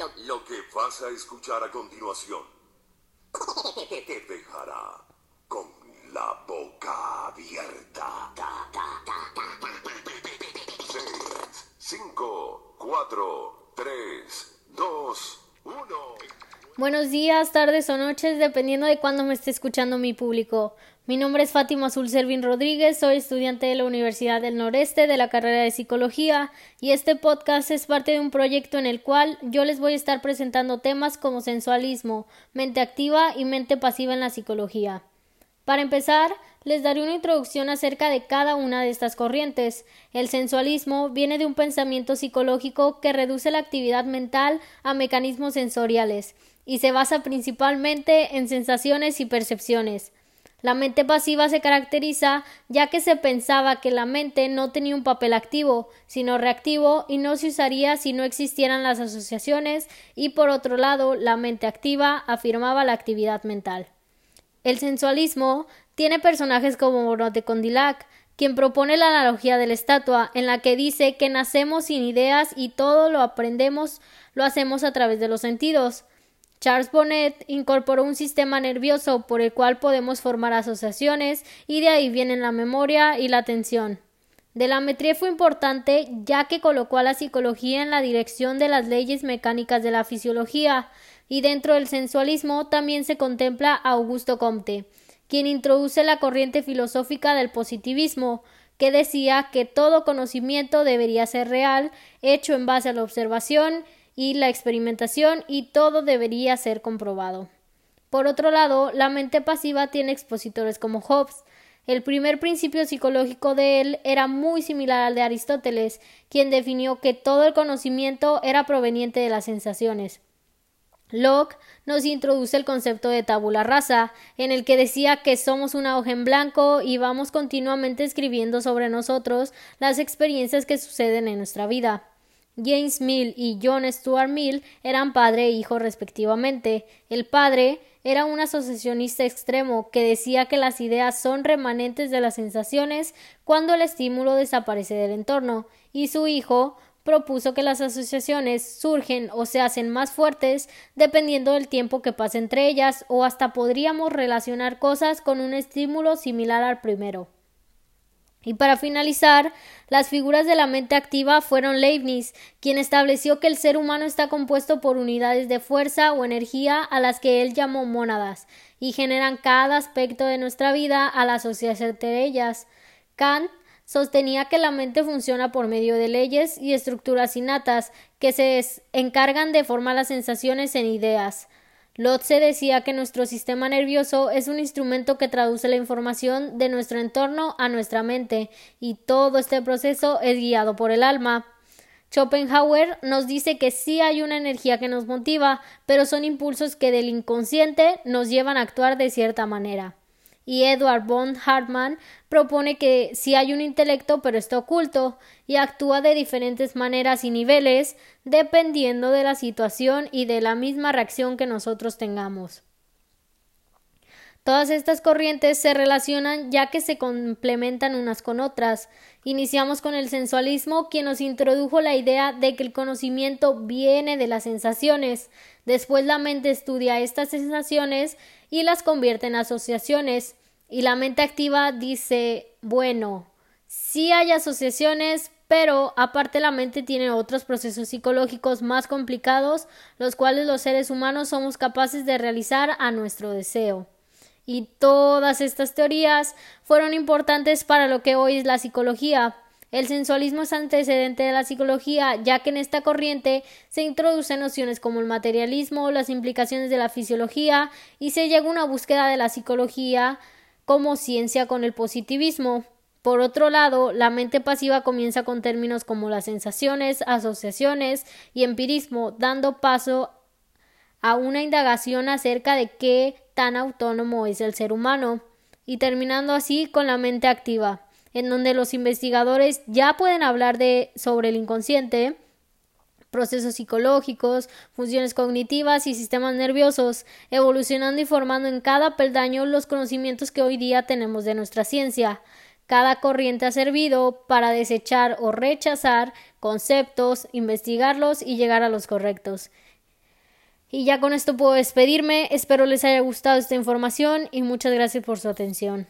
Lo que vas a escuchar a continuación te dejará con la boca abierta. Buenos días, tardes o noches, dependiendo de cuándo me esté escuchando mi público. Mi nombre es Fátima Azul Servín Rodríguez, soy estudiante de la Universidad del Noreste de la carrera de Psicología y este podcast es parte de un proyecto en el cual yo les voy a estar presentando temas como sensualismo, mente activa y mente pasiva en la psicología. Para empezar, les daré una introducción acerca de cada una de estas corrientes. El sensualismo viene de un pensamiento psicológico que reduce la actividad mental a mecanismos sensoriales y se basa principalmente en sensaciones y percepciones. La mente pasiva se caracteriza ya que se pensaba que la mente no tenía un papel activo, sino reactivo y no se usaría si no existieran las asociaciones y por otro lado la mente activa afirmaba la actividad mental. El sensualismo tiene personajes como Borote Condillac, quien propone la analogía de la estatua, en la que dice que nacemos sin ideas y todo lo aprendemos lo hacemos a través de los sentidos. Charles Bonnet incorporó un sistema nervioso por el cual podemos formar asociaciones y de ahí vienen la memoria y la atención. De la fue importante ya que colocó a la psicología en la dirección de las leyes mecánicas de la fisiología y dentro del sensualismo también se contempla a Augusto Comte, quien introduce la corriente filosófica del positivismo, que decía que todo conocimiento debería ser real, hecho en base a la observación y la experimentación y todo debería ser comprobado. Por otro lado, la mente pasiva tiene expositores como Hobbes. El primer principio psicológico de él era muy similar al de Aristóteles, quien definió que todo el conocimiento era proveniente de las sensaciones. Locke nos introduce el concepto de tabula rasa, en el que decía que somos una hoja en blanco y vamos continuamente escribiendo sobre nosotros las experiencias que suceden en nuestra vida. James Mill y John Stuart Mill eran padre e hijo respectivamente. El padre era un asociacionista extremo que decía que las ideas son remanentes de las sensaciones cuando el estímulo desaparece del entorno, y su hijo propuso que las asociaciones surgen o se hacen más fuertes dependiendo del tiempo que pasa entre ellas o hasta podríamos relacionar cosas con un estímulo similar al primero. Y para finalizar, las figuras de la mente activa fueron Leibniz, quien estableció que el ser humano está compuesto por unidades de fuerza o energía a las que él llamó mónadas, y generan cada aspecto de nuestra vida al asociarse entre ellas. Kant sostenía que la mente funciona por medio de leyes y estructuras innatas que se encargan de formar las sensaciones en ideas. Lotze decía que nuestro sistema nervioso es un instrumento que traduce la información de nuestro entorno a nuestra mente, y todo este proceso es guiado por el alma. Schopenhauer nos dice que sí hay una energía que nos motiva, pero son impulsos que del inconsciente nos llevan a actuar de cierta manera y Edward von Hartmann propone que sí hay un intelecto pero está oculto y actúa de diferentes maneras y niveles dependiendo de la situación y de la misma reacción que nosotros tengamos. Todas estas corrientes se relacionan ya que se complementan unas con otras. Iniciamos con el sensualismo, quien nos introdujo la idea de que el conocimiento viene de las sensaciones. Después la mente estudia estas sensaciones y las convierte en asociaciones. Y la mente activa dice, bueno, sí hay asociaciones, pero aparte la mente tiene otros procesos psicológicos más complicados, los cuales los seres humanos somos capaces de realizar a nuestro deseo. Y todas estas teorías fueron importantes para lo que hoy es la psicología. El sensualismo es antecedente de la psicología, ya que en esta corriente se introducen nociones como el materialismo, las implicaciones de la fisiología y se llega a una búsqueda de la psicología como ciencia con el positivismo. Por otro lado, la mente pasiva comienza con términos como las sensaciones, asociaciones y empirismo, dando paso a una indagación acerca de qué tan autónomo es el ser humano, y terminando así con la mente activa, en donde los investigadores ya pueden hablar de sobre el inconsciente, procesos psicológicos, funciones cognitivas y sistemas nerviosos, evolucionando y formando en cada peldaño los conocimientos que hoy día tenemos de nuestra ciencia. Cada corriente ha servido para desechar o rechazar conceptos, investigarlos y llegar a los correctos. Y ya con esto puedo despedirme. Espero les haya gustado esta información y muchas gracias por su atención.